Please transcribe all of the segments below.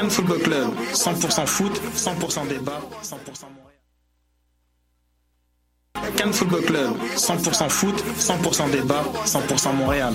Cannes Football Club, 100% foot, 100% débat, 100% Montréal. Football Club, 100% foot, 100% débat, 100% Montréal.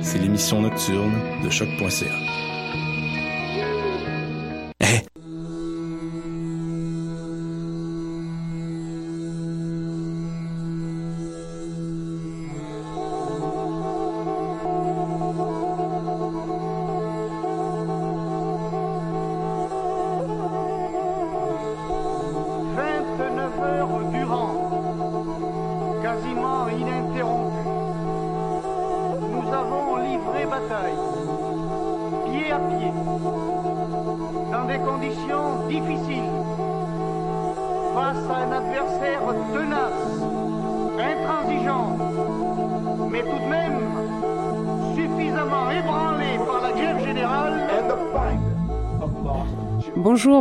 c'est l'émission nocturne de choc.ca.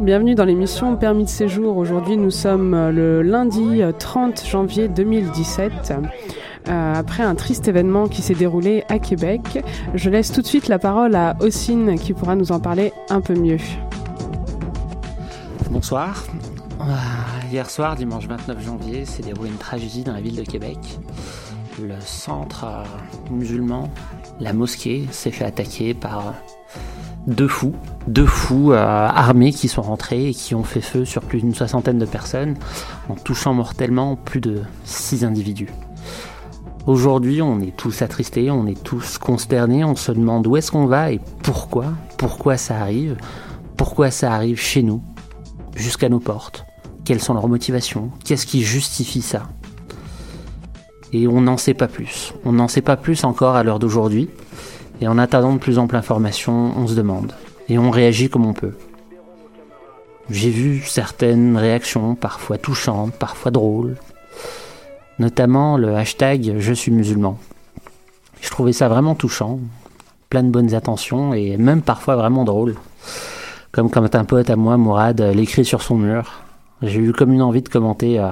bienvenue dans l'émission Permis de séjour. Aujourd'hui, nous sommes le lundi 30 janvier 2017. Euh, après un triste événement qui s'est déroulé à Québec, je laisse tout de suite la parole à Ossine qui pourra nous en parler un peu mieux. Bonsoir. Euh, Hier soir, dimanche 29 janvier, s'est déroulée une tragédie dans la ville de Québec. Le centre euh, musulman, la mosquée, s'est fait attaquer par deux fous, deux fous euh, armés qui sont rentrés et qui ont fait feu sur plus d'une soixantaine de personnes, en touchant mortellement plus de six individus. Aujourd'hui, on est tous attristés, on est tous consternés, on se demande où est-ce qu'on va et pourquoi, pourquoi ça arrive, pourquoi ça arrive chez nous, jusqu'à nos portes, quelles sont leurs motivations, qu'est-ce qui justifie ça? Et on n'en sait pas plus, on n'en sait pas plus encore à l'heure d'aujourd'hui, et en attendant de plus amples informations, on se demande, et on réagit comme on peut. J'ai vu certaines réactions, parfois touchantes, parfois drôles, notamment le hashtag Je suis musulman. Je trouvais ça vraiment touchant, plein de bonnes attentions et même parfois vraiment drôle. Comme quand un pote à moi, Mourad, l'écrit sur son mur. J'ai eu comme une envie de commenter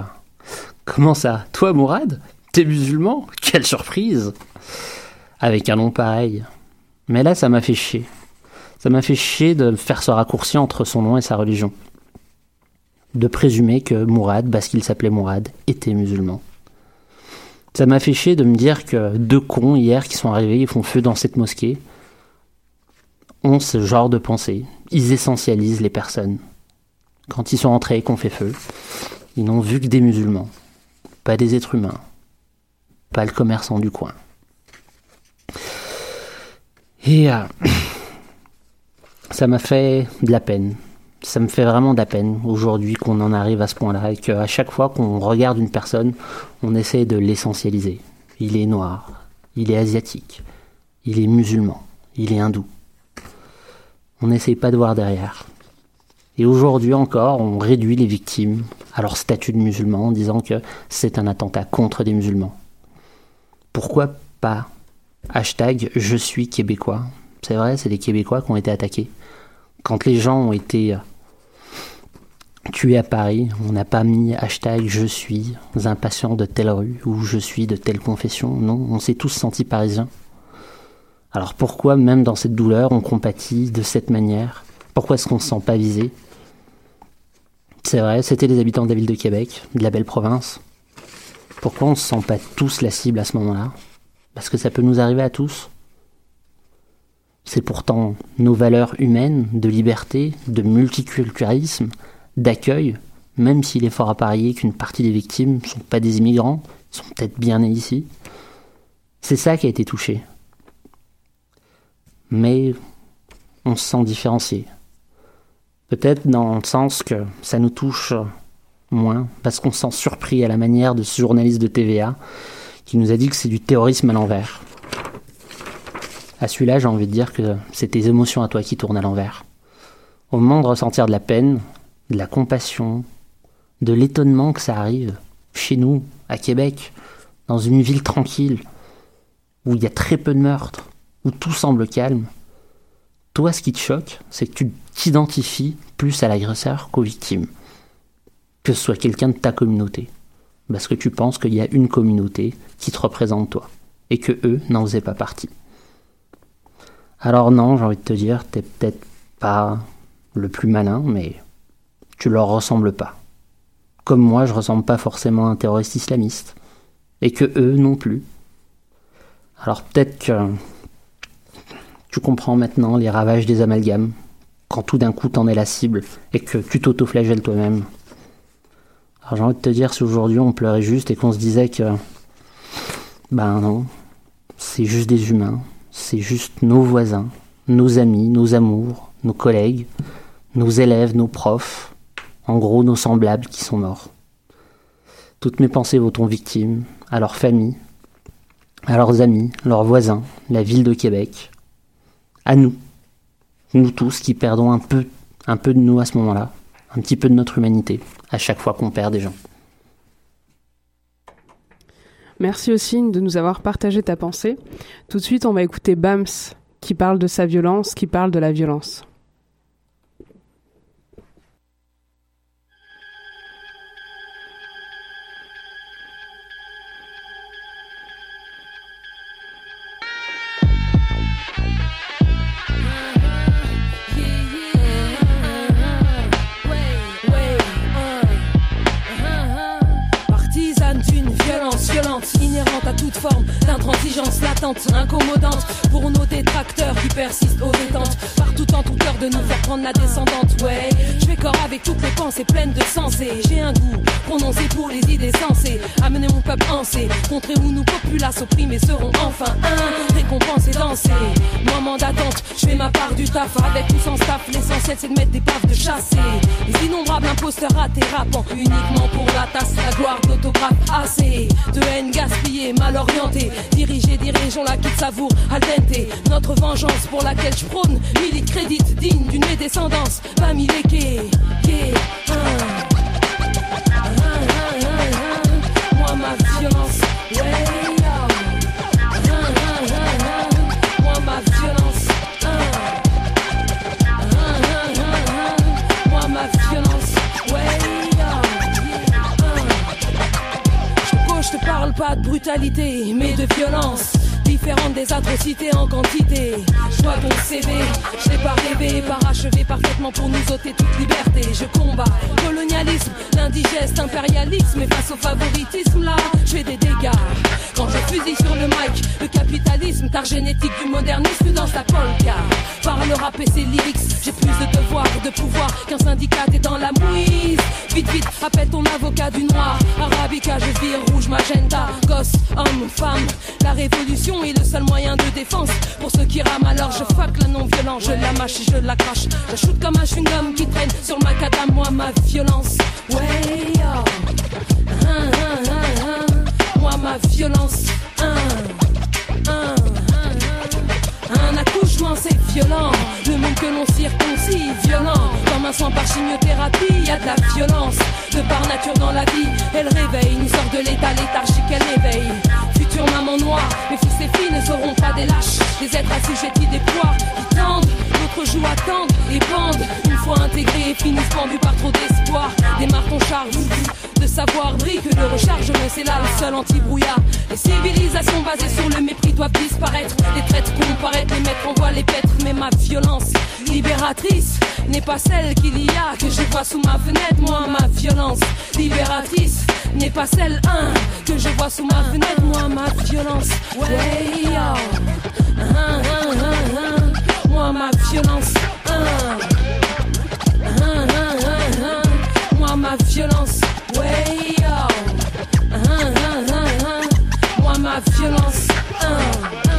Comment ça? Toi, Mourad? T'es musulman? Quelle surprise Avec un nom pareil. Mais là, ça m'a fait chier. Ça m'a fait chier de faire ce raccourci entre son nom et sa religion. De présumer que Mourad, parce qu'il s'appelait Mourad, était musulman. Ça m'a fait chier de me dire que deux cons hier qui sont arrivés, ils font feu dans cette mosquée, ont ce genre de pensée. Ils essentialisent les personnes. Quand ils sont entrés et qu'on fait feu, ils n'ont vu que des musulmans, pas des êtres humains, pas le commerçant du coin. Et euh, ça m'a fait de la peine. Ça me fait vraiment de la peine aujourd'hui qu'on en arrive à ce point-là et qu'à chaque fois qu'on regarde une personne, on essaie de l'essentialiser. Il est noir, il est asiatique, il est musulman, il est hindou. On n'essaye pas de voir derrière. Et aujourd'hui encore, on réduit les victimes à leur statut de musulman en disant que c'est un attentat contre des musulmans. Pourquoi pas Hashtag je suis québécois. C'est vrai, c'est des Québécois qui ont été attaqués. Quand les gens ont été tués à Paris, on n'a pas mis hashtag je suis impatient de telle rue ou je suis de telle confession. Non, on s'est tous sentis parisiens. Alors pourquoi, même dans cette douleur, on compatit de cette manière? Pourquoi est-ce qu'on ne se sent pas visé? C'est vrai, c'était les habitants de la ville de Québec, de la belle province. Pourquoi on ne se sent pas tous la cible à ce moment-là? Parce que ça peut nous arriver à tous. C'est pourtant nos valeurs humaines de liberté, de multiculturalisme, d'accueil, même s'il est fort à parier qu'une partie des victimes ne sont pas des immigrants, sont peut-être bien nés ici. C'est ça qui a été touché. Mais on se sent différencié. Peut-être dans le sens que ça nous touche moins, parce qu'on se sent surpris à la manière de ce journaliste de TVA qui nous a dit que c'est du terrorisme à l'envers. À celui-là, j'ai envie de dire que c'est tes émotions à toi qui tournent à l'envers. Au moment de ressentir de la peine, de la compassion, de l'étonnement que ça arrive chez nous, à Québec, dans une ville tranquille, où il y a très peu de meurtres, où tout semble calme, toi, ce qui te choque, c'est que tu t'identifies plus à l'agresseur qu'aux victimes. Que ce soit quelqu'un de ta communauté. Parce que tu penses qu'il y a une communauté qui te représente toi. Et que eux n'en faisaient pas partie. Alors non, j'ai envie de te dire, t'es peut-être pas le plus malin, mais tu leur ressembles pas. Comme moi, je ressemble pas forcément à un terroriste islamiste. Et que eux non plus. Alors peut-être que tu comprends maintenant les ravages des amalgames, quand tout d'un coup t'en es la cible et que tu t'autoflagelles toi-même. Alors j'ai envie de te dire si aujourd'hui on pleurait juste et qu'on se disait que ben non, c'est juste des humains, c'est juste nos voisins, nos amis, nos amours, nos collègues, nos élèves, nos profs, en gros nos semblables qui sont morts. Toutes mes pensées vont aux victimes, à leurs familles, à leurs amis, leurs voisins, la ville de Québec, à nous, nous tous qui perdons un peu, un peu de nous à ce moment-là, un petit peu de notre humanité, à chaque fois qu'on perd des gens. Merci aussi de nous avoir partagé ta pensée. Tout de suite, on va écouter Bams qui parle de sa violence, qui parle de la violence. finir inhérente à toute forme d'intransigeance latente, incommodante pour nos détracteurs qui persistent aux détentes. Partout en tout cœur de nous faire prendre la descendante. Ouais, je vais corps avec toutes les pensées pleines de sens et j'ai un goût prononcé pour les idées sensées. Amener mon peuple sait contrer où nous populaces opprimés seront enfin un récompensés danser. Moment d'attente, je fais ma part du taf avec ou sans staff. L'essentiel c'est de mettre des baffes de chasser. Les innombrables imposteurs ratés rappant uniquement pour la tasse, la gloire d'autographe assez de haine gaspillée, mal orientée, dirigée, dirigeons la quitte savoure al. Notre vengeance pour laquelle je prône, milite crédit digne d'une descendance, pas miléquée. Yeah, Moi ma violence, pas de brutalité, mais de violence des atrocités en quantité. Je vois ton CV, je l'ai pas rêvé, parachevé parfaitement pour nous ôter toute liberté. Je combats colonialisme, l'indigeste impérialisme, et face au favoritisme là, je fais des dégâts. Quand je fusille sur le mic, le capitalisme, car génétique du modernisme dans sa polka. Par le rap et ses lyrics, j'ai plus de devoirs de pouvoir qu'un syndicat est dans la mouise. Vite, vite, appelle ton avocat du noir. Arabica, je vire rouge, magenta, gosse, homme, femme. La révolution est le seul moyen de défense. Pour ceux qui rament, alors je fuck la non-violence. Je la mâche et je la crache. Je shoot comme un chewing-gum qui traîne sur ma macadam. Moi, ma violence. Ouais, yo. Moi, ma violence. Un accouchement c'est violent, le monde que l'on circoncis violent. Comme un soin par chimiothérapie, y a de la violence. De par nature dans la vie, elle réveille, nous sort de l'état léthargique, elle éveille. Future maman noire, mes fils et filles ne seront pas des lâches, des êtres assujettis des poids qui tendent. D'autres jouent attendent et bandent, une fois intégrés et finissent pendus par trop d'espoir. Démarre ton charge de savoir brille que le rechargement c'est là le seul anti-brouillard. Les civilisations basées sur le mépris doivent disparaître. Les traites comparaître, les maîtres envoient les pêtres. Mais ma violence libératrice n'est pas celle qu'il y a que je vois sous ma fenêtre. Moi, ma violence libératrice n'est pas celle un que je vois sous ma fenêtre. Moi, ma violence, ouais. Moi, ma violence, Moi, ma violence, violence, Un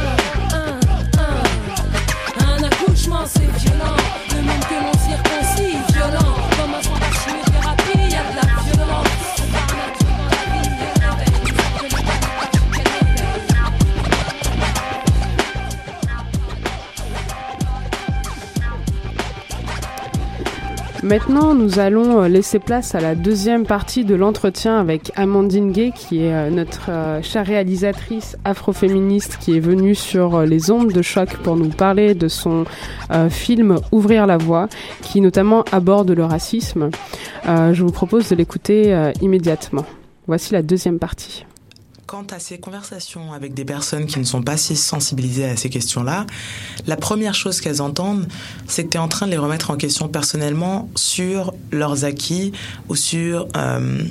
Maintenant, nous allons euh, laisser place à la deuxième partie de l'entretien avec Amandine Gay, qui est euh, notre euh, chère réalisatrice afroféministe qui est venue sur les ondes de choc pour nous parler de son film Ouvrir la voie, qui notamment aborde le racisme. je vous propose de l'écouter immédiatement. Voici la deuxième partie. Quant à ces conversations avec des personnes qui ne sont pas si sensibilisées à ces questions-là, la première chose qu'elles entendent, c'est que tu es en train de les remettre en question personnellement sur leurs acquis ou sur euh,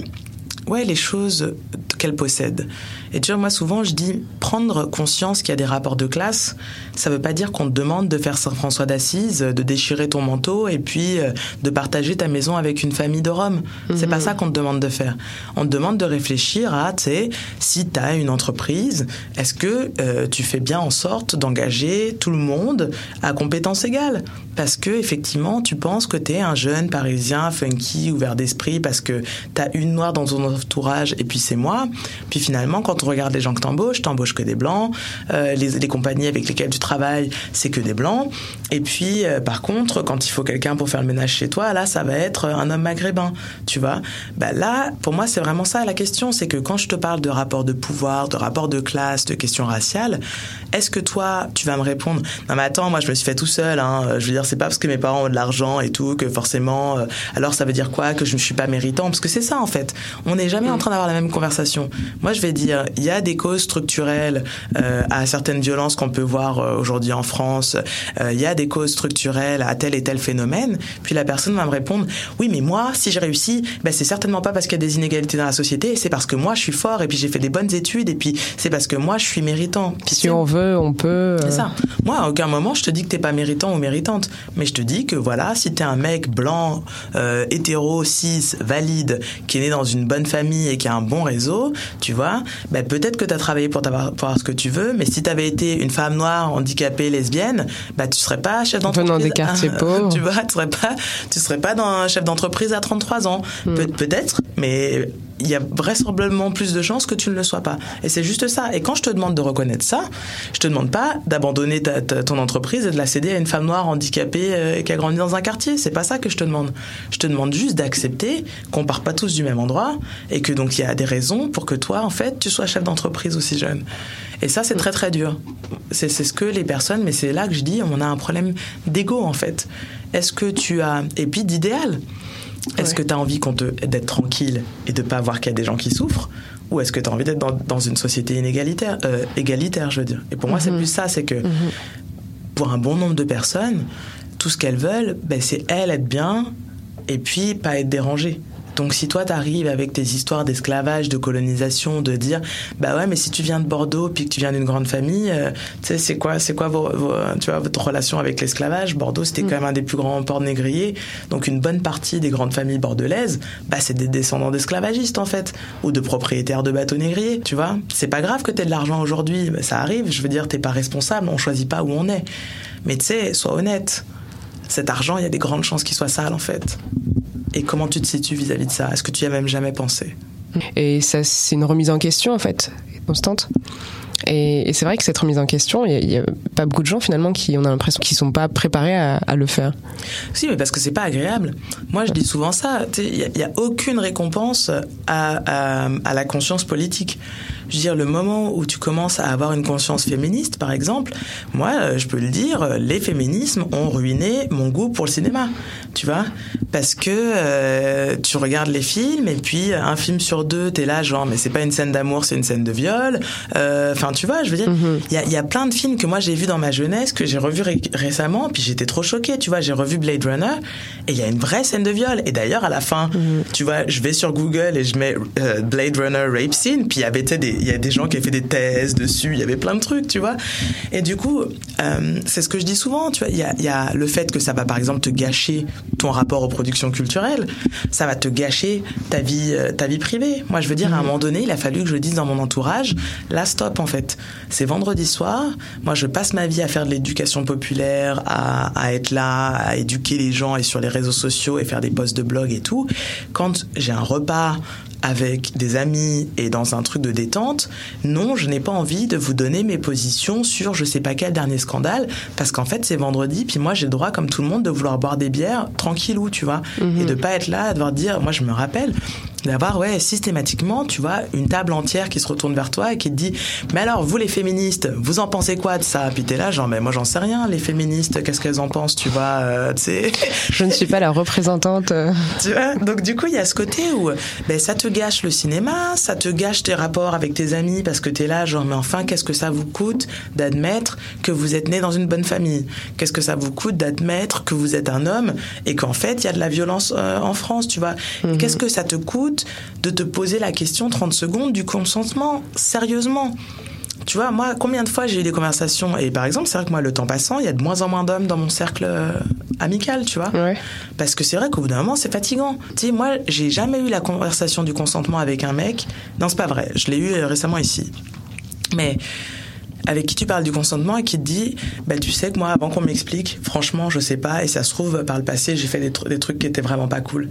ouais, les choses qu'elles possèdent. Et tu vois, moi, souvent, je dis prendre conscience qu'il y a des rapports de classe, ça veut pas dire qu'on te demande de faire Saint-François d'Assise, de déchirer ton manteau et puis euh, de partager ta maison avec une famille de Rome. C'est pas mhm. ça qu'on te demande de faire. On te demande de réfléchir à, tu sais, si tu as une entreprise, est-ce que euh, tu fais bien en sorte d'engager tout le monde à compétences égales? Parce que, effectivement, tu penses que tu es un jeune parisien funky, ouvert d'esprit, parce que tu as une noire dans ton entourage et puis c'est moi. Puis finalement, quand on regarde les gens que t'embauches, t'embauches que des blancs. Euh, les, les, compagnies avec lesquelles tu travailles, c'est que des blancs. Et puis, euh, par contre, quand il faut quelqu'un pour faire le ménage chez toi, là, ça va être un homme maghrébin, tu vois. Bah, là, pour moi, c'est vraiment ça la question. C'est que quand je te parle de rapport de pouvoir, de rapport de classe, de questions raciales, est-ce que toi, tu vas me répondre Non, mais attends, moi, je me suis fait tout seul. Hein. Je veux dire, c'est pas parce que mes parents ont de l'argent et tout que forcément. Euh, alors, ça veut dire quoi Que je ne suis pas méritant Parce que c'est ça, en fait. On n'est jamais en train d'avoir la même conversation. Moi, je vais dire il y a des causes structurelles euh, à certaines violences qu'on peut voir euh, aujourd'hui en France. Euh, il y a des causes structurelles à tel et tel phénomène. Puis la personne va me répondre oui, mais moi, si j'ai réussi, ben, c'est certainement pas parce qu'il y a des inégalités dans la société, c'est parce que moi, je suis fort et puis j'ai fait des bonnes études et puis c'est parce que moi, je suis méritant. Puis si on veut, on peut. C'est ça. Moi, à aucun moment, je te dis que t'es pas méritant ou méritante, mais je te dis que voilà, si t'es un mec blanc, hétéro, cis, valide, qui est né dans une bonne famille et qui a un bon réseau, tu vois, ben, peut-être que tu as travaillé pour, pour avoir ce que tu veux, mais si tu avais été une femme noire, handicapée, lesbienne, bah tu serais pas chef d'entreprise. Venant des quartiers pauvres. Tu vois, tu serais pas, tu serais pas dans un chef d'entreprise à 33 ans. Hmm. peut-être, mais il y a vraisemblablement plus de chances que tu ne le sois pas. Et c'est juste ça. Et quand je te demande de reconnaître ça, je te demande pas d'abandonner ton entreprise et de la céder à une femme noire handicapée euh, qui a grandi dans un quartier. C'est pas ça que je te demande. Je te demande juste d'accepter qu'on part pas tous du même endroit et que donc il y a des raisons pour que toi, en fait, tu sois chef d'entreprise aussi jeune. Et ça, c'est très très dur. C'est ce que les personnes, mais c'est là que je dis, on a un problème d'ego en fait. Est-ce que tu as, et puis d'idéal. Est-ce que tu as envie d'être tranquille et de pas voir qu'il y a des gens qui souffrent ou est-ce que tu as envie d'être dans, une société inégalitaire, euh, égalitaire, je veux dire? Et pour moi, c'est mhm. plus ça, c'est que mhm. pour un bon nombre de personnes, tout ce qu'elles veulent, ben, c'est elles être bien et puis pas être dérangées. Donc si toi t'arrives avec tes histoires d'esclavage, de colonisation, de dire bah ouais mais si tu viens de Bordeaux puis que tu viens d'une grande famille, euh, tu sais c'est quoi c'est quoi vos, tu vois votre relation avec l'esclavage? Bordeaux c'était quand mm. même un des plus grands ports négriers, donc une bonne partie des grandes familles bordelaises, bah c'est des descendants d'esclavagistes en fait ou de propriétaires de bateaux négriers, tu vois. C'est pas grave que t'aies de l'argent aujourd'hui, bah, ça arrive, je veux dire t'es pas responsable, on choisit pas où on est. Mais tu sais, sois honnête. Cet argent, il y a des grandes chances qu'il soit sale en fait. Et comment tu te situes vis-à-vis de ça? Est-ce que tu y as même jamais pensé? Et ça, c'est une remise en question, en fait, constante. Et, c'est vrai que cette remise en question, il n'y a, pas beaucoup de gens finalement qui on a l'impression qu'ils sont pas préparés à, le faire. Si, mais parce que c'est pas agréable. Moi, je dis souvent ça. Il n'y a, aucune récompense à, à, la conscience politique. Je veux dire, le moment où tu commences à avoir une conscience féministe, par exemple, moi, euh, je peux le dire, les féminismes ont ruiné mon goût pour le cinéma. Tu vois Parce que euh, tu regardes les films et puis un film sur deux, t'es là genre, mais c'est pas une scène d'amour, c'est une scène de viol. Euh, enfin, tu vois, je veux dire, mhm. il y, a, y, a, plein de films que moi j'ai vus dans ma jeunesse, que j'ai revus récemment, puis j'étais trop choquée. Tu vois, j'ai revu Blade Runner et il y a une vraie scène de viol. Et d'ailleurs, à la fin, mhm. tu vois, je vais sur Google et je mets Blade Runner rape scene, puis il y avait des il y a des gens qui avaient fait des thèses dessus, il y avait plein de trucs, tu vois. Et du coup, euh, c'est ce que je dis souvent, tu vois, il y a, y a, le fait que ça va par exemple te gâcher ton rapport aux productions culturelles, ça va te gâcher ta vie, euh, ta vie privée. Moi, je veux dire, à un moment donné, il a fallu que je dise dans mon entourage, là, stop, en fait. C'est vendredi soir, moi, je passe ma vie à faire de l'éducation populaire, à, à être là, à éduquer les gens et sur les réseaux sociaux et faire des posts de blog et tout. Quand j'ai un repas avec des amis et dans un truc de détente, non, je n'ai pas envie de vous donner mes positions sur je sais pas quel dernier scandale, parce qu'en fait c'est vendredi, puis moi j'ai le droit comme tout le monde de vouloir boire des bières tranquillou, tu vois, et de pas être là à devoir dire, moi je me rappelle d'avoir ouais systématiquement tu vois une table entière qui se retourne vers toi et qui te dit mais alors vous les féministes vous en pensez quoi de ça? Puis t'es là genre mais moi j'en sais rien les féministes qu'est-ce qu'elles en pensent tu vois euh, tu sais. Je ne suis pas la représentante. euh, tu vois donc du coup il y a ce côté où ben ça te gâche le cinéma ça te gâche tes rapports avec tes amis parce que t'es là genre mais enfin qu'est-ce que ça vous coûte d'admettre que vous êtes né dans une bonne famille? Qu'est-ce que ça vous coûte d'admettre que vous êtes un homme et qu'en fait il y a de la violence euh, en France tu vois? Qu'est-ce que ça te coûte de te poser la question 30 secondes du consentement sérieusement tu vois, moi, combien de fois j'ai eu des conversations Et par exemple, c'est vrai que moi, le temps passant, il y a de moins en moins d'hommes dans mon cercle euh, amical, tu vois. Ouais. Parce que c'est vrai qu'au bout d'un moment, c'est fatigant. Tu sais, moi, j'ai jamais eu la conversation du consentement avec un mec. Non, c'est pas vrai. Je l'ai eu euh, récemment ici. Mais avec qui tu parles du consentement et qui te dit, bah, tu sais que moi, avant qu'on m'explique, franchement, je sais pas. Et ça se trouve, par le passé, j'ai fait des, des trucs qui étaient vraiment pas cool.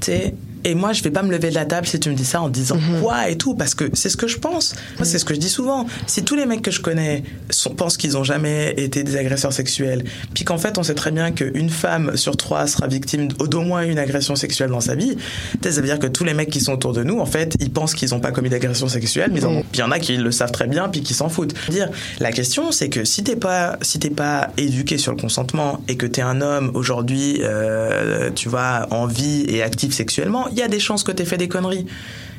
Tu sais, et moi, je vais pas me lever de la table si tu me dis ça en disant quoi et tout, parce que c'est ce que je pense. Moi, c'est ce que je dis souvent. Si tous les mecs que je connais sont, pensent qu'ils ont jamais été des agresseurs sexuels, puis qu'en fait, on sait très bien qu'une femme sur trois sera victime d'au moins une agression sexuelle dans sa vie, ça veut dire que tous les mecs qui sont autour de nous, en fait, ils pensent qu'ils ont pas commis d'agression sexuelle, mais. Puis il y en a qui le savent très bien, puis qui s'en foutent. Dire, la question, c'est que si t'es pas, si t'es pas éduqué sur le consentement et que t'es un homme aujourd'hui, euh, tu vois, en vie et actif sexuellement, il y a des chances que t'aies fait des conneries.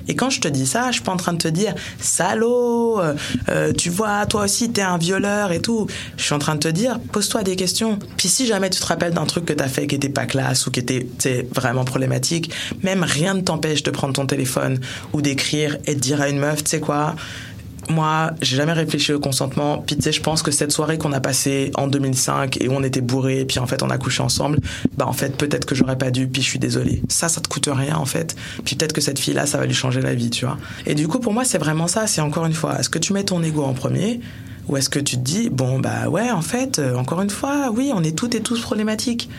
Et quand je te dis ça, je suis pas en train de te dire salaud, euh, euh, tu vois, toi aussi t'es un violeur et tout. Je suis en train de te dire pose-toi des questions. Puis si jamais tu te rappelles d'un truc que t'as fait qui était pas classe ou qui était tu vraiment problématique, même rien ne t'empêche de prendre ton téléphone ou d'écrire et de dire à une meuf, tu sais quoi, moi, j'ai jamais réfléchi au consentement. Puis tu sais, je pense que cette soirée qu'on a passée en 2005 et où on était bourrés, puis en fait on a couché ensemble, bah en fait peut-être que j'aurais pas dû, puis je suis désolée. Ça, ça te coûte rien en fait. Puis peut-être que cette fille-là, ça va lui changer la vie, tu vois. Et du coup, pour moi, c'est vraiment ça. C'est encore une fois, est-ce que tu mets ton ego en premier ou est-ce que tu te dis, bon bah ouais, en fait, euh, encore une fois, oui, on est toutes et tous problématiques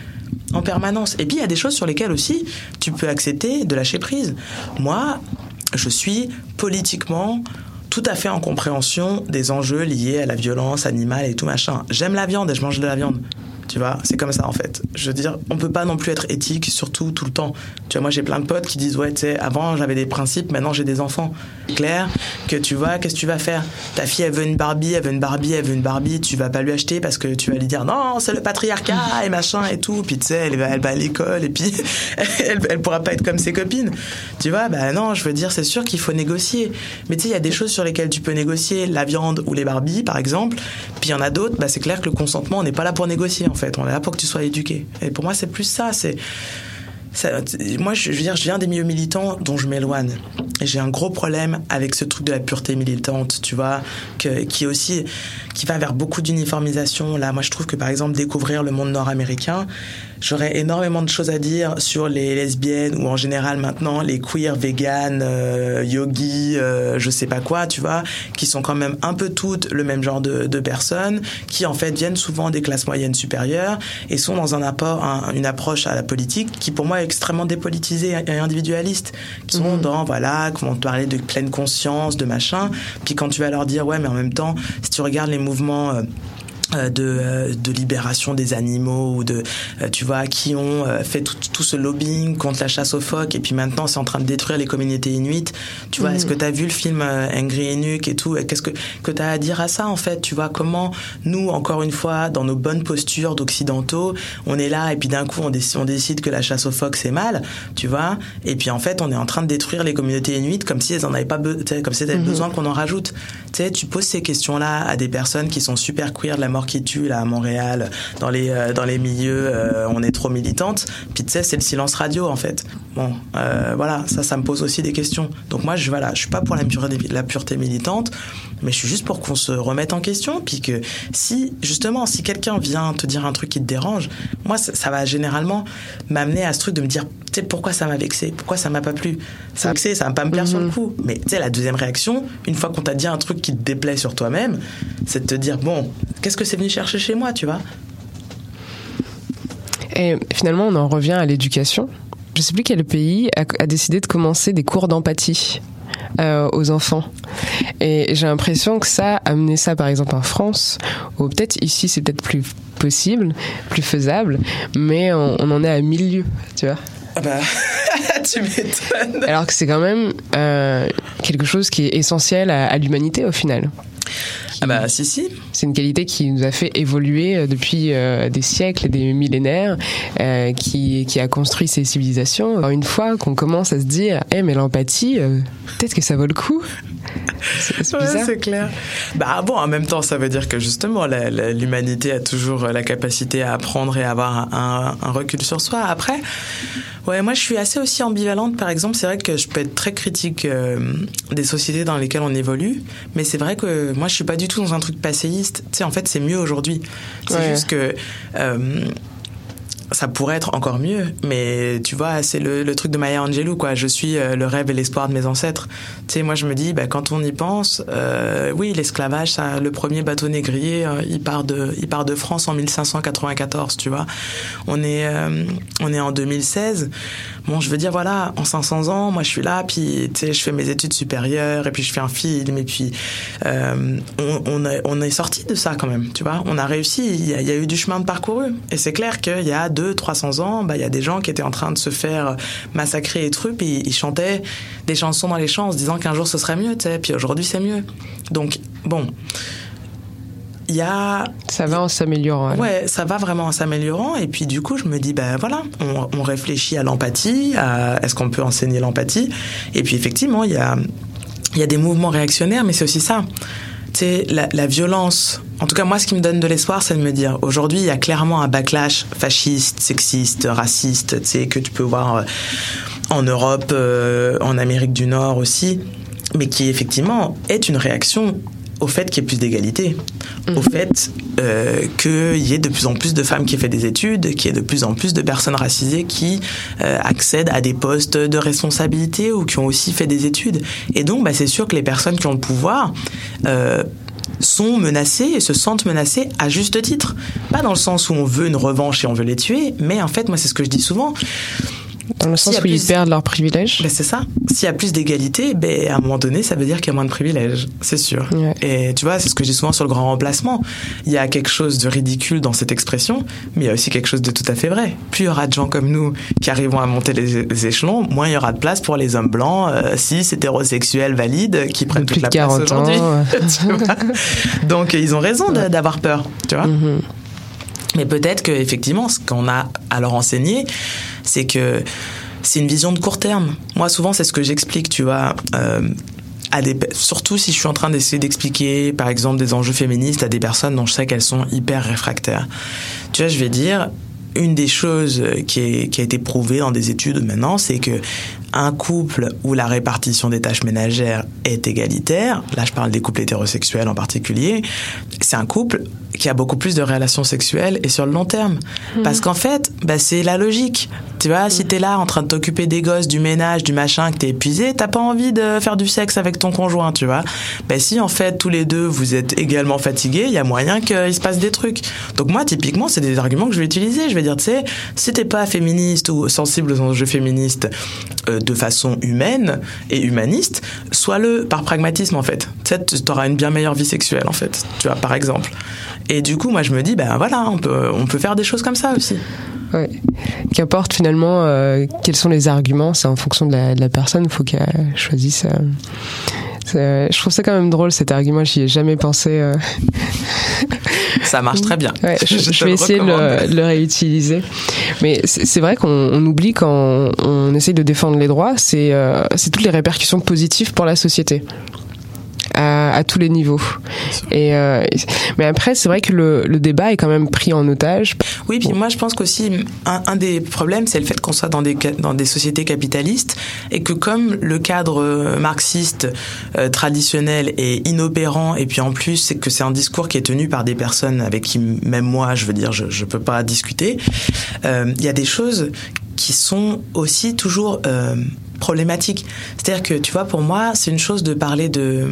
en permanence. Et puis il y a des choses sur lesquelles aussi tu peux accepter de lâcher prise. Moi, je suis politiquement tout à fait en compréhension des enjeux liés à la violence animale et tout machin. J'aime la viande et je mange de la viande. Tu vois, c'est comme ça en fait. Je veux dire, on peut pas non plus être éthique surtout tout le temps. Tu vois, moi j'ai plein de potes qui disent ouais, tu sais, avant j'avais des principes, maintenant j'ai des enfants. Clair que tu vois, qu'est-ce que tu vas faire? Ta fille elle veut une Barbie, elle veut une Barbie, elle veut une Barbie, tu vas pas lui acheter parce que tu vas lui dire non, c'est le patriarcat et machin et tout. Puis tu sais, elle va, elle va à l'école et puis elle, elle pourra pas être comme ses copines. Tu vois, bah non, je veux dire, c'est sûr qu'il faut négocier. Mais tu sais, il y a des choses sur lesquelles tu peux négocier, la viande ou les Barbies par exemple. Puis il y en a d'autres, bah c'est clair que le consentement, on n'est pas là pour négocier en fait. On est là pour que tu sois éduqué. Et pour moi, c'est plus ça. C'est moi, je, viens des milieux militants dont je m'éloigne. J'ai un gros problème avec ce truc de la pureté militante, tu vois, qui est aussi, qui va vers beaucoup d'uniformisation. Là, moi, je trouve que par exemple, découvrir le monde nord-américain, j'aurais énormément de choses à dire sur les lesbiennes ou en général maintenant les queer, véganes, euh, yogis, euh, je sais pas quoi, tu vois, qui sont quand même un peu toutes le même genre de, de personnes, qui en fait viennent souvent des classes moyennes supérieures et sont dans un apport, un- une approche à la politique qui pour moi est extrêmement dépolitisée et individualiste, qui sont dans voilà, qui vont te parler de pleine conscience, de machin, puis quand tu vas leur dire ouais, mais en même temps, si tu regardes les mouvements euh, euh, de, euh, de libération des animaux ou de euh, tu vois qui ont euh, fait tout, tout ce lobbying contre la chasse aux phoques et puis maintenant c'est en train de détruire les communautés inuites. Tu vois est-ce que tu as vu le film euh, Angry Inuk et tout? Et qu'est-ce que que tu as à dire à ça en fait? Tu vois comment nous encore une fois dans nos bonnes postures d'occidentaux on est là et puis d'un coup on, décide, on décide que la chasse aux phoques c'est mal tu vois? Et puis en fait on est en train de détruire les communautés inuites comme si elles en avaient pas comme si elles avaient besoin qu'on en rajoute. Tu sais tu poses ces questions là à des personnes qui sont super queer de la mort qui tue là à Montréal dans les euh, dans les milieux euh, on est trop militante puis c'est le silence radio en fait. Bon euh, voilà ça ça me pose aussi des questions. Donc moi je voilà je suis pas pour la pureté, la pureté militante mais je suis juste pour qu'on se remette en question puis que si justement si quelqu'un vient te dire un truc qui te dérange moi ça, ça va généralement m'amener à ce truc de me dire tu sais pourquoi ça m'a vexé pourquoi ça m'a pas plu ça m'a vexé ça va pas me plaire sur le coup mais tu sais la deuxième réaction une fois qu'on t'a dit un truc qui te déplaît sur toi-même c'est de te dire bon qu'est-ce que c'est venu chercher chez moi tu vois? Et finalement, on en revient à l'éducation. je sais plus quel pays a, a décidé de commencer des cours d'empathie. Euh, aux enfants. Et j'ai l'impression que ça, amener ça par exemple en France, ou peut-être ici c'est peut-être plus possible, plus faisable, mais on, on en est à mille lieues, tu vois. Ah bah, tu m'étonnes. Alors que c'est quand même euh, quelque chose qui est essentiel à, à l'humanité au final. Ah bah si si. C'est une qualité qui nous a fait évoluer euh, depuis euh, des siècles des millénaires, euh, qui, a construit ces civilisations. Une fois qu'on commence à se dire, eh mais l'empathie, peut-être que ça vaut le coup. C'est Ouais, clair. Bah bon, en même temps, ça veut dire que justement, l'humanité a toujours la capacité à apprendre et à avoir un, un recul sur soi. Après, ouais, moi, je suis assez aussi ambivalente. Par exemple, c'est vrai que je peux être très critique euh, des sociétés dans lesquelles on évolue, mais c'est vrai que moi, je suis pas du tout dans un truc passéiste. Tu sais, en fait, c'est mieux aujourd'hui. C'est Ouais. juste que. euh, ça pourrait être encore mieux, mais tu vois, c'est le, le truc de Maya Angelou, quoi. Je suis euh, le rêve et l'espoir de mes ancêtres. Tu sais, moi, je me dis, bah, quand on y pense, euh, oui, l'esclavage, ça, le premier bateau négrier, euh, il part de, il part de France en 1594, tu vois. On est, euh, on est en 2016. Bon, je veux dire, voilà, en 500 ans, moi, je suis là, puis, tu sais, je fais mes études supérieures, et puis je fais un film, et puis, euh, on, est- sorti de ça quand même, tu vois. On a réussi, il y a, il y a eu du chemin de parcouru. Et c'est clair qu'il y a 200, 300 ans, bah, il y a des gens qui étaient en train de se faire massacrer et trucs, puis ils chantaient des chansons dans les champs en se disant qu'un jour ce serait mieux, tu sais, puis aujourd'hui c'est mieux. Donc, bon. Il y a Ça va en s'améliorant. Ouais, ça va vraiment en s'améliorant. Et puis du coup, je me dis, ben voilà, on, on réfléchit à l'empathie, à est-ce qu'on peut enseigner l'empathie. Et puis effectivement, il y a, y a des mouvements réactionnaires, mais c'est aussi ça. Tu sais, la, la violence. En tout cas, moi, ce qui me donne de l'espoir, c'est de me dire, aujourd'hui, il y a clairement un backlash fasciste, sexiste, raciste, tu sais, que tu peux voir euh, en Europe, euh, en Amérique du Nord aussi, mais qui effectivement est une réaction au fait qu'il y ait plus d'égalité, au fait euh, qu'il y ait de plus en plus de femmes qui aient fait des études, qu'il y ait de plus en plus de personnes racisées qui euh, accèdent à des postes de responsabilité ou qui ont aussi fait des études. Et donc, bah, c'est sûr que les personnes qui ont le pouvoir euh, sont menacées et se sentent menacées à juste titre. Pas dans le sens où on veut une revanche et on veut les tuer, mais en fait, moi, c'est ce que je dis souvent. Dans le sens a où ils perdent leurs privilèges. Ben c'est ça. S'il y a plus d'égalité, ben à un moment donné, ça veut dire qu'il y a moins de privilèges, c'est sûr. Ouais. Et tu vois, c'est ce que dis souvent sur le grand remplacement. Il y a quelque chose de ridicule dans cette expression, mais il y a aussi quelque chose de tout à fait vrai. Plus il y aura de gens comme nous qui arrivons à monter les, les échelons, moins il y aura de place pour les hommes blancs, euh, cis, hétérosexuels, valides, qui prennent toute la de 40 place aujourd'hui. Donc ils ont raison d'avoir peur, tu vois. Mhm. Mais peut-être que effectivement, ce qu'on a à leur enseigner, c'est que c'est une vision de court terme. Moi, souvent, c'est ce que j'explique, tu vois. euh, à des, surtout si je suis en train d'essayer d'expliquer, par exemple, des enjeux féministes à des personnes dont je sais qu'elles sont hyper réfractaires. Tu vois, je vais dire, une des choses qui, est, qui a été prouvée dans des études maintenant, c'est que un couple où la répartition des tâches ménagères est égalitaire, là je parle des couples hétérosexuels en particulier, c'est un couple qui a beaucoup plus de relations sexuelles et sur le long terme. Parce qu'en fait, bah, c'est la logique. Tu vois, si t'es là en train de t'occuper des gosses, du ménage, du machin, que t'es épuisé, t'as pas envie de faire du sexe avec ton conjoint, tu vois. Bah si en fait tous les deux vous êtes également fatigués, il y a moyen qu'il se passe des trucs. Donc moi typiquement c'est des arguments que je vais utiliser. Je vais dire tu sais, si t'es pas féministe ou sensible aux enjeux féministes euh, de façon humaine et humaniste, sois-le par pragmatisme en fait. Tu sais, t'auras une bien meilleure vie sexuelle en fait. Tu vois par exemple. Et du coup moi je me dis ben voilà on peut on peut faire des choses comme ça aussi. Ouais. Qu'importe finalement euh, quels sont les arguments, c'est en fonction de la, de la personne, il faut qu'elle choisisse. euh, je trouve ça quand même drôle cet argument, j'y ai jamais pensé. euh. Ça marche très bien. Ouais, je, Je je te vais essayer de le, réutiliser. Mais c'est vrai qu'on on oublie quand on essaye de défendre les droits, c'est toutes les répercussions positives pour la société. À, à tous les niveaux. Et euh, mais après, c'est vrai que le, le débat est quand même pris en otage. Oui, puis moi je pense qu'aussi un, un des problèmes, c'est le fait qu'on soit dans des ca- dans des sociétés capitalistes et que comme le cadre euh, marxiste euh, traditionnel est inopérant et puis en plus c'est que c'est un discours qui est tenu par des personnes avec qui même moi, je veux dire, je je peux pas discuter. euh, Il y a des choses qui sont aussi toujours euh, problématiques. C'est-à-dire que, tu vois, pour moi, c'est une chose de parler de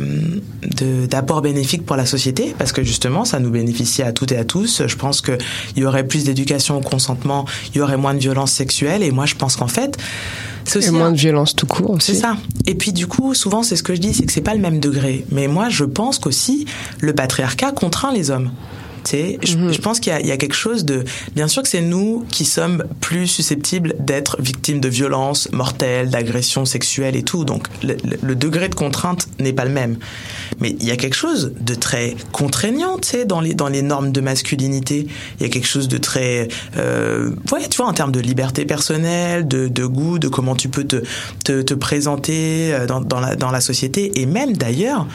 d'apport bénéfique pour la société, parce que justement, ça nous bénéficie à toutes et à tous. Je pense qu'il y aurait plus d'éducation au consentement, il y aurait moins de violence sexuelle, et moi, je pense qu'en fait, c'est aussi et moins de violence tout court aussi. C'est ça. Et puis du coup, souvent, c'est ce que je dis, c'est que c'est pas le même degré. Mais moi, je pense qu'aussi, le patriarcat contraint les hommes. Mhm. Je, pense qu'il y, a quelque chose de. Bien sûr que c'est nous qui sommes plus susceptibles d'être victimes de violences mortelles, d'agressions sexuelles et tout. Donc le, degré de contrainte n'est pas le même. Mais il y a quelque chose de très contraignant, tu sais, dans les, dans les normes de masculinité. Il y a quelque chose de très. Euh, ouais, tu vois, en termes de liberté personnelle, de, de goût, de comment tu peux te, te, te présenter euh, dans, dans, la, dans la société. Et même d'ailleurs,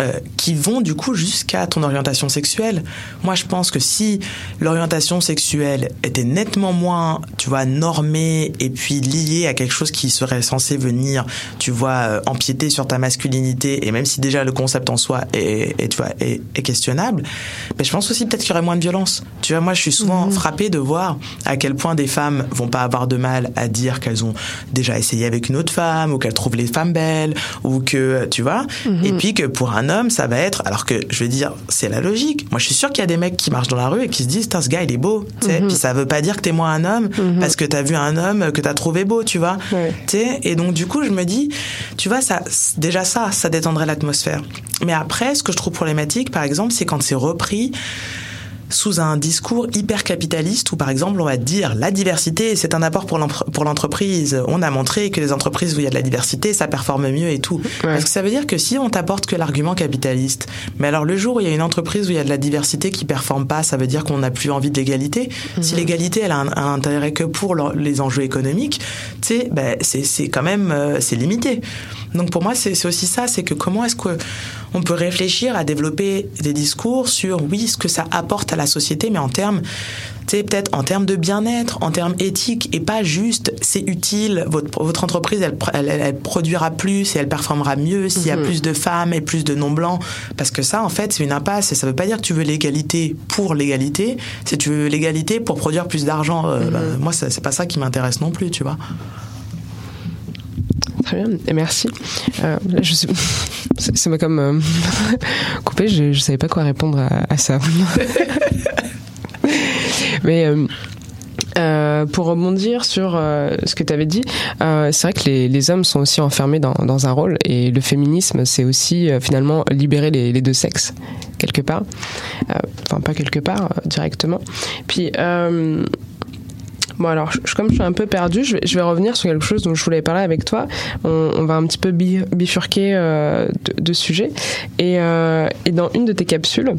euh, qui vont du coup jusqu'à ton orientation sexuelle. Moi, je pense que si l'orientation sexuelle était nettement moins, tu vois, normée et puis liée à quelque chose qui serait censé venir, tu vois, euh, empiéter sur ta masculinité, et même si déjà le concept en soi est, tu vois, est, questionnable, mais je pense aussi peut-être qu'il y aurait moins de violence. Tu vois, moi, je suis souvent mmh. frappée de voir à quel point des femmes vont pas avoir de mal à dire qu'elles ont déjà essayé avec une autre femme, ou qu'elles trouvent les femmes belles, ou que, tu vois, mmh. et puis que pour un homme, ça va être, alors que je veux dire, c'est la logique. Moi, je suis sûr qu'il y a des mecs qui marchent dans la rue et qui se disent, ce gars, il est beau, tu sais. Mhm. Puis ça veut pas dire que t'es moins un homme mhm. parce que t'as vu un homme que t'as trouvé beau, tu vois. Tu sais. Et donc, du coup, je me dis, tu vois, ça, déjà ça, ça détendrait l'atmosphère. Mais après, ce que je trouve problématique, par exemple, c'est quand c'est repris sous un discours hyper capitaliste où par exemple on va dire la diversité c'est un apport pour l'entreprise. On a montré que les entreprises où il y a de la diversité ça performe mieux et tout. Parce que ça veut dire que si on t'apporte que l'argument capitaliste, mais alors le jour où il y a une entreprise où il y a de la diversité qui performe pas, ça veut dire qu'on n'a plus envie de l'égalité. Si mhm. l'égalité elle a un, intérêt que pour les enjeux économiques, tu sais, ben, c'est quand même euh, c'est limité. Donc pour moi c'est aussi ça, c'est que comment est-ce que on peut réfléchir à développer des discours sur oui ce que ça apporte à la société, mais en termes c'est peut-être en termes de bien-être, en termes éthiques, et pas juste c'est utile, votre, votre entreprise, elle, elle, produira plus et elle performera mieux s'il y a mhm. plus de femmes et plus de non-blancs. Parce que ça, en fait, c'est une impasse. Et ça veut pas dire que tu veux l'égalité pour l'égalité, c'est tu veux l'égalité pour produire plus d'argent. Euh, mhm. bah, moi, c'est pas ça qui m'intéresse non plus, tu vois. Très bien, et merci. Euh, je ça m'a comme euh, coupé, je, ne savais pas quoi répondre à, ça. Mais euh, pour rebondir sur ce que tu avais dit, c'est vrai que les, hommes sont aussi enfermés dans, un rôle et le féminisme, c'est aussi finalement libérer les, les, deux sexes quelque part, enfin pas quelque part directement. Puis Bon, alors, je, comme je suis un peu perdue, je vais, je vais, revenir sur quelque chose dont je voulais parler avec toi. On, on va un petit peu bifurquer euh, de, de, sujet. Et, euh, et, dans une de tes capsules,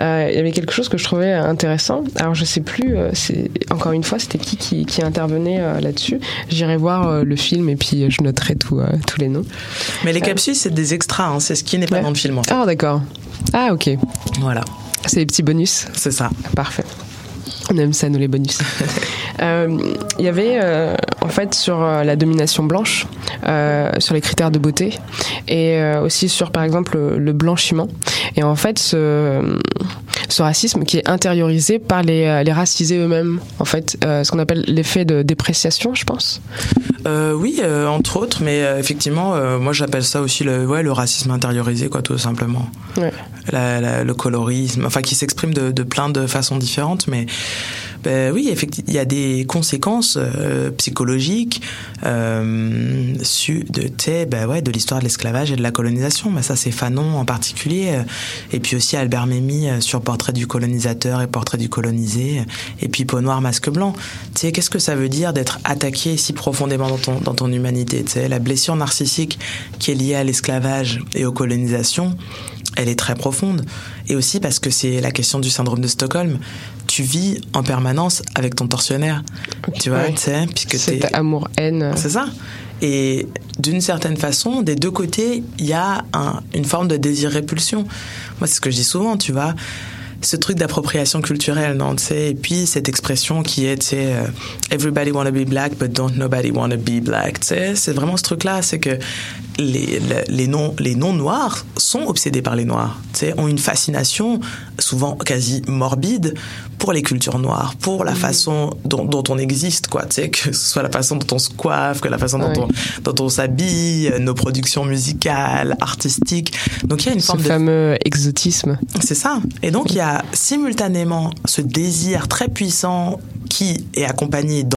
euh, il y avait quelque chose que je trouvais intéressant. Alors, je sais plus, c'est encore une fois, c'était qui, qui qui intervenait là-dessus. J'irai voir le film et puis je noterai tout, tous les noms. Mais les capsules, c'est des extras, hein, c'est ce qui n'est pas dans le film. En fait. Ah, d'accord. Ah, ok. Voilà. C'est des petits bonus. C'est ça. Parfait. On aime ça, nous, les bonus. Euh, il y avait, euh, en fait, sur euh, la domination blanche, sur les critères de beauté, et aussi sur, par exemple, le, blanchiment. Et en fait, ce, ce racisme qui est intériorisé par les, les racisés eux-mêmes, en fait, ce qu'on appelle l'effet de dépréciation, je pense. oui, entre autres, mais effectivement, moi j'appelle ça aussi le, ouais, le racisme intériorisé, quoi, tout simplement. Ouais. le colorisme, enfin, qui s'exprime de, de plein de façons différentes, mais ben oui, effectivement, il y a des conséquences euh, psychologiques euh, de, ben ouais, de l'histoire de l'esclavage et de la colonisation. Ben ça, c'est Fanon en particulier, euh, et puis aussi Albert Memmi euh, sur Portrait du colonisateur et Portrait du colonisé, et puis Peau noir, masque blanc. Tu qu'est-ce que ça veut dire d'être attaqué si profondément dans ton, dans ton humanité? Tu la blessure narcissique qui est liée à l'esclavage et aux colonisations, elle est très profonde. Et aussi parce que c'est la question du syndrome de Stockholm. Tu vis en permanence avec ton tortionnaire. Tu vois, tu sais, puisque c'est amour-haine. C'est ça. Et d'une certaine façon, des deux côtés, il y a une forme de désir-répulsion. Moi, c'est ce que je dis souvent, tu vois ce truc d'appropriation culturelle, non, tu sais, et puis cette expression qui est, tu sais, euh, everybody wanna be black, but don't nobody wanna be black, tu sais, c'est vraiment ce truc-là, c'est que les, les, non, les non-noirs sont obsédés par les noirs, ont une fascination souvent quasi morbide pour les cultures noires, pour la façon dont, dont, on existe, quoi, que ce soit la façon dont on se coiffe, que la façon dont on, dont on s'habille, nos productions musicales, artistiques. Donc il y a une ce forme de fameux exotisme. C'est ça. Et donc il y a simultanément ce désir très puissant qui est accompagné